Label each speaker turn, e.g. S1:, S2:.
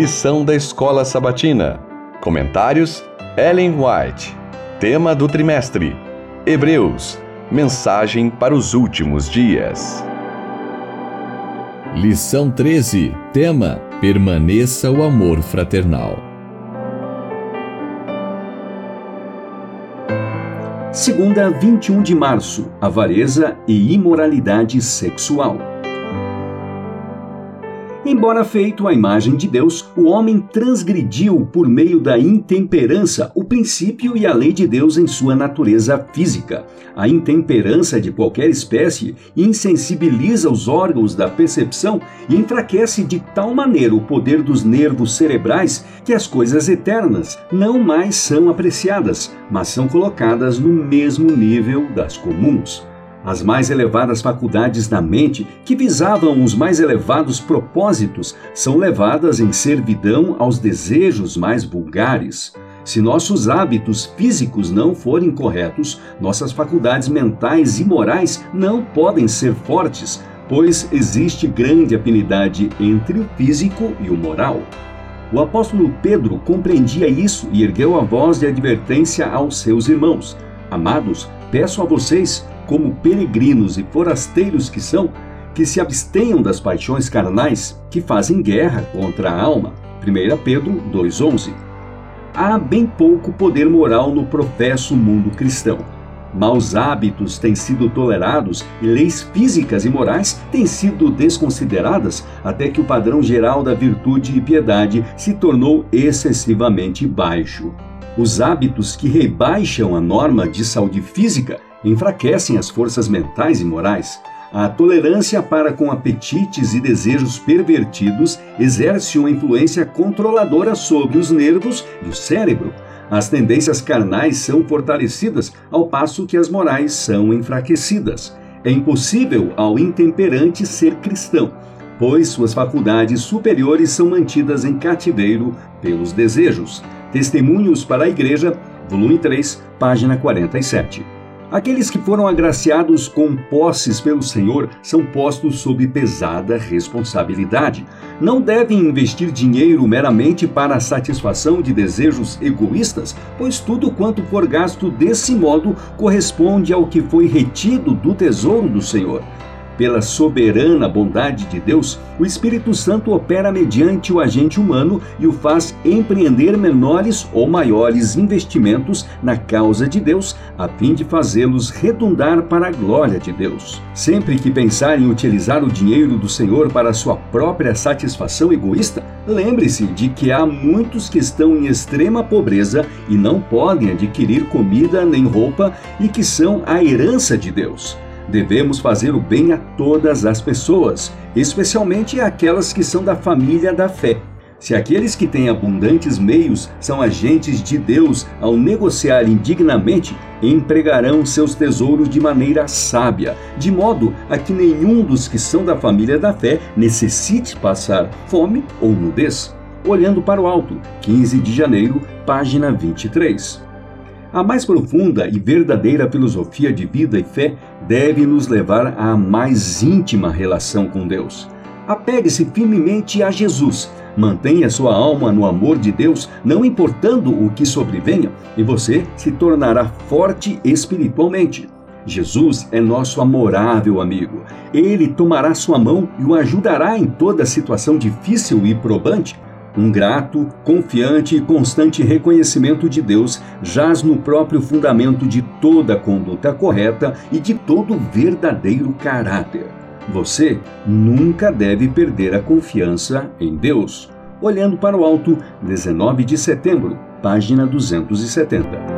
S1: Lição da Escola Sabatina. Comentários: Ellen White. Tema do trimestre: Hebreus. Mensagem para os últimos dias.
S2: Lição 13. Tema: Permaneça o amor fraternal.
S3: Segunda, 21 de março: Avareza e imoralidade sexual. Embora feito à imagem de Deus, o homem transgrediu por meio da intemperança o princípio e a lei de Deus em sua natureza física. A intemperança de qualquer espécie insensibiliza os órgãos da percepção e enfraquece de tal maneira o poder dos nervos cerebrais que as coisas eternas não mais são apreciadas, mas são colocadas no mesmo nível das comuns. As mais elevadas faculdades da mente, que visavam os mais elevados propósitos, são levadas em servidão aos desejos mais vulgares. Se nossos hábitos físicos não forem corretos, nossas faculdades mentais e morais não podem ser fortes, pois existe grande afinidade entre o físico e o moral. O apóstolo Pedro compreendia isso e ergueu a voz de advertência aos seus irmãos. Amados, peço a vocês, como peregrinos e forasteiros que são, que se abstenham das paixões carnais que fazem guerra contra a alma. 1 Pedro 2,11. Há bem pouco poder moral no professo mundo cristão. Maus hábitos têm sido tolerados e leis físicas e morais têm sido desconsideradas até que o padrão geral da virtude e piedade se tornou excessivamente baixo. Os hábitos que rebaixam a norma de saúde física enfraquecem as forças mentais e morais. A tolerância para com apetites e desejos pervertidos exerce uma influência controladora sobre os nervos e o cérebro. As tendências carnais são fortalecidas, ao passo que as morais são enfraquecidas. É impossível ao intemperante ser cristão, pois suas faculdades superiores são mantidas em cativeiro pelos desejos. Testemunhos para a Igreja, volume 3, página 47. Aqueles que foram agraciados com posses pelo Senhor são postos sob pesada responsabilidade. Não devem investir dinheiro meramente para a satisfação de desejos egoístas, pois tudo quanto for gasto desse modo corresponde ao que foi retido do tesouro do Senhor. Pela soberana bondade de Deus, o Espírito Santo opera mediante o agente humano e o faz empreender menores ou maiores investimentos na causa de Deus, a fim de fazê-los redundar para a glória de Deus. Sempre que pensar em utilizar o dinheiro do Senhor para sua própria satisfação egoísta, lembre-se de que há muitos que estão em extrema pobreza e não podem adquirir comida nem roupa e que são a herança de Deus. Devemos fazer o bem a todas as pessoas, especialmente aquelas que são da família da fé. Se aqueles que têm abundantes meios são agentes de Deus ao negociar indignamente, empregarão seus tesouros de maneira sábia, de modo a que nenhum dos que são da família da fé necessite passar fome ou nudez. Olhando para o alto, 15 de janeiro, página 23. A mais profunda e verdadeira filosofia de vida e fé deve nos levar à mais íntima relação com Deus. Apegue-se firmemente a Jesus. Mantenha sua alma no amor de Deus, não importando o que sobrevenha, e você se tornará forte espiritualmente. Jesus é nosso amorável amigo. Ele tomará sua mão e o ajudará em toda situação difícil e probante um grato, confiante e constante reconhecimento de Deus jaz no próprio fundamento de toda conduta correta e de todo verdadeiro caráter. Você nunca deve perder a confiança em Deus. Olhando para o alto, 19 de setembro, página 270.